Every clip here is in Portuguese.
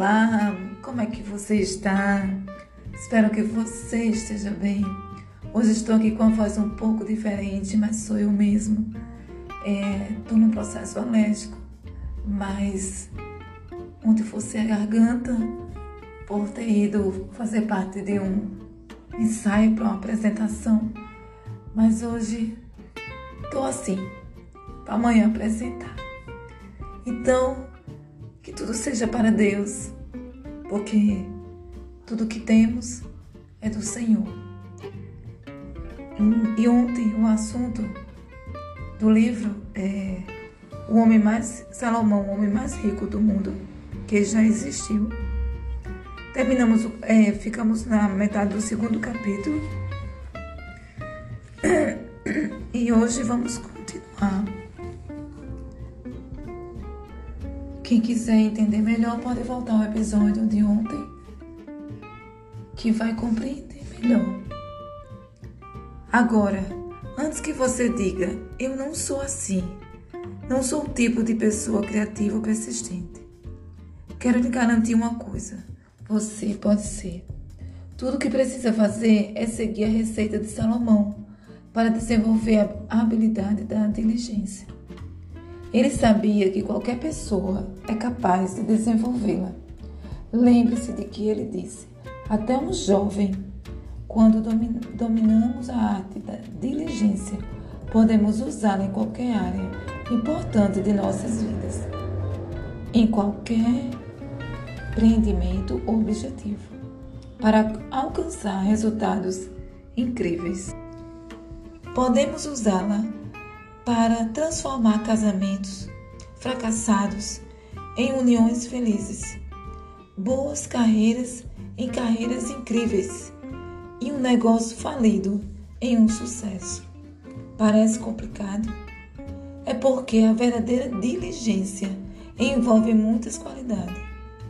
Olá, como é que você está? Espero que você esteja bem. Hoje estou aqui com a voz um pouco diferente, mas sou eu mesmo. Estou é, num processo alérgico, mas ontem fosse a garganta por ter ido fazer parte de um ensaio para uma apresentação. Mas hoje estou assim, para amanhã apresentar. Então, que tudo seja para Deus, porque tudo que temos é do Senhor. E ontem o assunto do livro é o homem mais Salomão, o homem mais rico do mundo que já existiu. Terminamos, é, ficamos na metade do segundo capítulo e hoje vamos continuar. Quem quiser entender melhor pode voltar ao episódio de ontem, que vai compreender melhor. Agora, antes que você diga, eu não sou assim, não sou o tipo de pessoa criativa ou persistente. Quero lhe garantir uma coisa: você pode ser. Tudo o que precisa fazer é seguir a receita de Salomão para desenvolver a habilidade da diligência. Ele sabia que qualquer pessoa é capaz de desenvolvê-la. Lembre-se de que ele disse: até um jovem, quando dominamos a arte da diligência, podemos usá-la em qualquer área importante de nossas vidas, em qualquer empreendimento ou objetivo, para alcançar resultados incríveis. Podemos usá-la para transformar casamentos fracassados em uniões felizes, boas carreiras em carreiras incríveis e um negócio falido em um sucesso. Parece complicado? É porque a verdadeira diligência envolve muitas qualidades.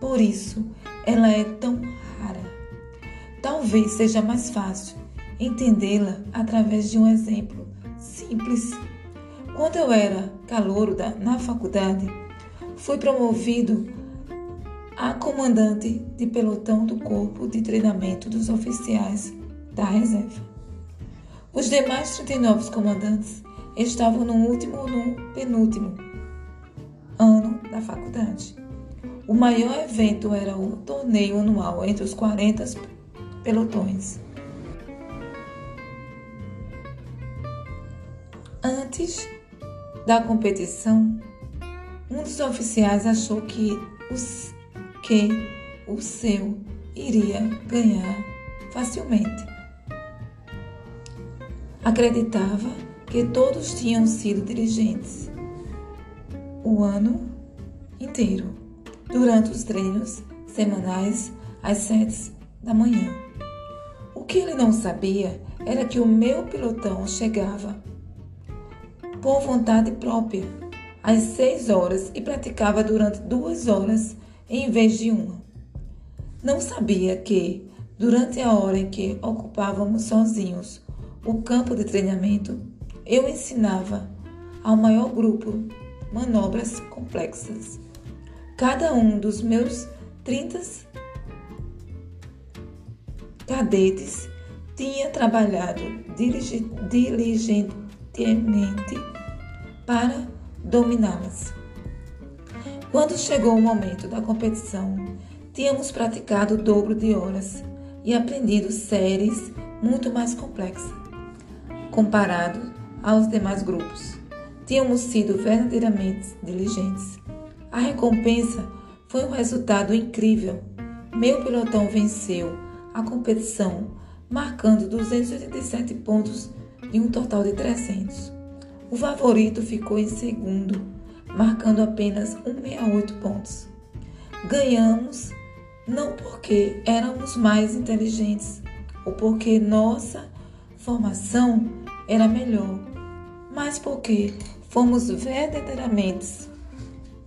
Por isso, ela é tão rara. Talvez seja mais fácil entendê-la através de um exemplo simples quando eu era calouro da, na faculdade, fui promovido a comandante de pelotão do Corpo de Treinamento dos Oficiais da Reserva. Os demais 39 comandantes estavam no último ou no penúltimo ano da faculdade. O maior evento era o torneio anual entre os 40 pelotões. Antes da competição, um dos oficiais achou que, os, que o seu iria ganhar facilmente. Acreditava que todos tinham sido dirigentes o ano inteiro, durante os treinos semanais às sete da manhã. O que ele não sabia era que o meu pilotão chegava por vontade própria, às seis horas e praticava durante duas horas em vez de uma. Não sabia que, durante a hora em que ocupávamos sozinhos o campo de treinamento, eu ensinava ao maior grupo manobras complexas. Cada um dos meus 30 cadetes tinha trabalhado diligentemente para dominá-las. Quando chegou o momento da competição, tínhamos praticado o dobro de horas e aprendido séries muito mais complexas. Comparado aos demais grupos, tínhamos sido verdadeiramente diligentes. A recompensa foi um resultado incrível. Meu pilotão venceu a competição, marcando 287 pontos de um total de 300. O favorito ficou em segundo, marcando apenas 168 pontos. Ganhamos não porque éramos mais inteligentes ou porque nossa formação era melhor, mas porque fomos verdadeiramente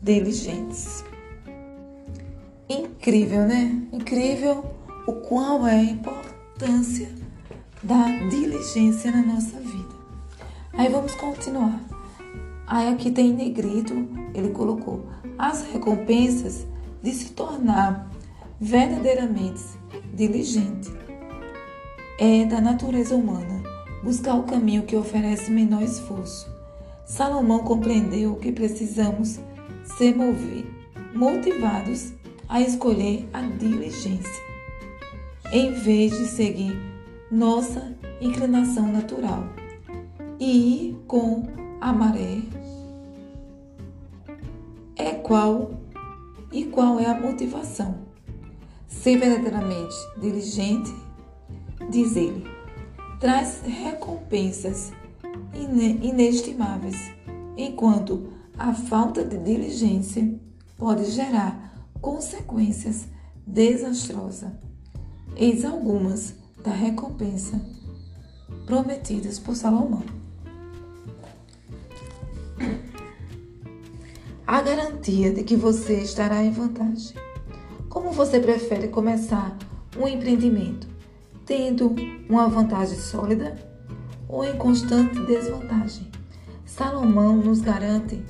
diligentes. Incrível, né? Incrível o qual é a importância da diligência na nossa vida. Aí vamos continuar. Aí aqui tem negrito, ele colocou: as recompensas de se tornar verdadeiramente diligente. É da natureza humana buscar o caminho que oferece menor esforço. Salomão compreendeu que precisamos ser motivados a escolher a diligência, em vez de seguir nossa inclinação natural e ir com a maré. É qual e qual é a motivação? Ser verdadeiramente diligente, diz ele, traz recompensas inestimáveis, enquanto a falta de diligência pode gerar consequências desastrosas. Eis algumas da recompensa prometidas por Salomão. A garantia de que você estará em vantagem. Como você prefere começar um empreendimento? Tendo uma vantagem sólida ou em constante desvantagem? Salomão nos garante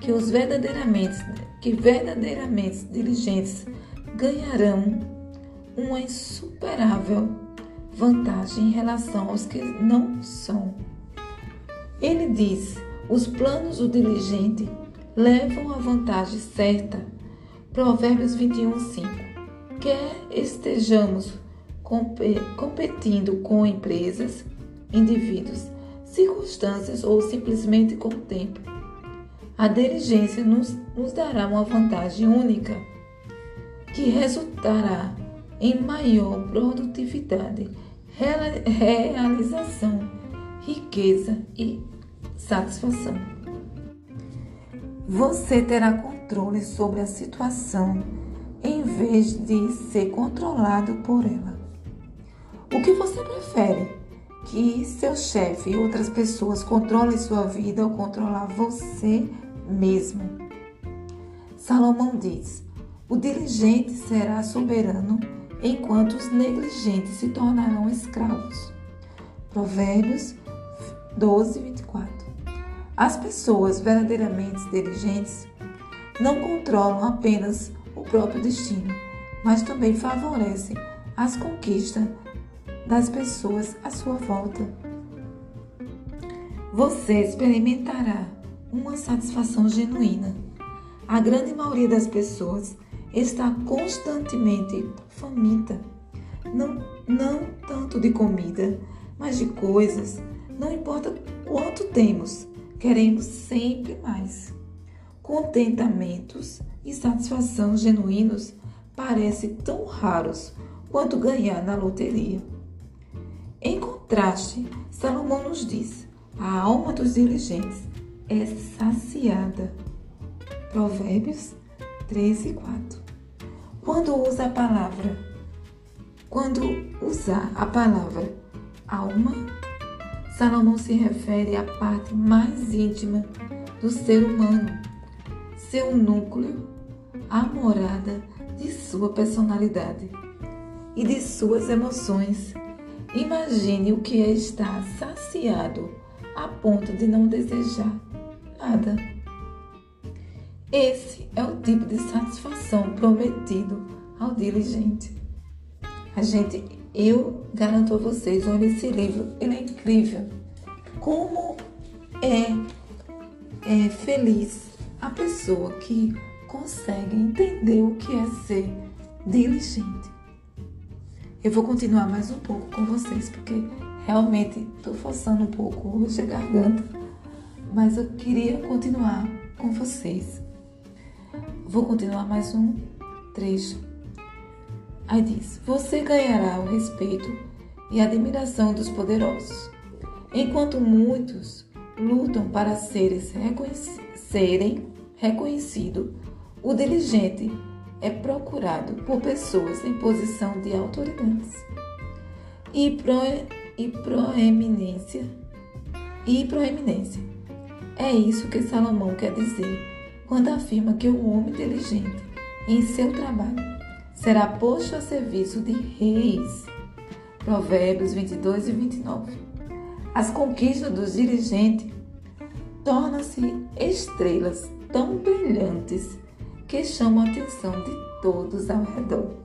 que os verdadeiramente, que verdadeiramente diligentes ganharão uma insuperável vantagem em relação aos que não são. Ele diz: os planos do diligente levam à vantagem certa. Provérbios 21, 5. Quer estejamos competindo com empresas, indivíduos, circunstâncias ou simplesmente com o tempo, a diligência nos, nos dará uma vantagem única que resultará em maior produtividade, realização, riqueza e satisfação. Você terá controle sobre a situação em vez de ser controlado por ela. O que você prefere? Que seu chefe e outras pessoas controlem sua vida ou controlar você mesmo. Salomão diz: o diligente será soberano, enquanto os negligentes se tornarão escravos. Provérbios 12, 24. As pessoas verdadeiramente diligentes não controlam apenas o próprio destino, mas também favorecem as conquistas das pessoas à sua volta. Você experimentará uma satisfação genuína. A grande maioria das pessoas está constantemente faminta, não, não tanto de comida, mas de coisas. Não importa quanto temos, queremos sempre mais. Contentamentos e satisfação genuínos parecem tão raros quanto ganhar na loteria. Em contraste, Salomão nos diz: a alma dos diligentes é saciada. Provérbios 3 e 4. Quando usa a palavra, quando usar a palavra alma, Salomão se refere à parte mais íntima do ser humano, seu núcleo, a morada de sua personalidade e de suas emoções. Imagine o que é estar saciado a ponto de não desejar nada. Esse é o tipo de satisfação prometido ao diligente. A gente, eu garanto a vocês, olha esse livro, ele é incrível. Como é, é feliz a pessoa que consegue entender o que é ser diligente. Eu vou continuar mais um pouco com vocês, porque realmente estou forçando um pouco hoje a garganta mas eu queria continuar com vocês. Vou continuar mais um trecho. Aí diz: Você ganhará o respeito e a admiração dos poderosos, enquanto muitos lutam para seres reconhec serem reconhecidos. O diligente é procurado por pessoas em posição de autoridades e, pro, e proeminência e proeminência. É isso que Salomão quer dizer quando afirma que o homem inteligente, em seu trabalho, será posto a serviço de reis. Provérbios 22 e 29. As conquistas dos dirigentes tornam-se estrelas tão brilhantes que chamam a atenção de todos ao redor.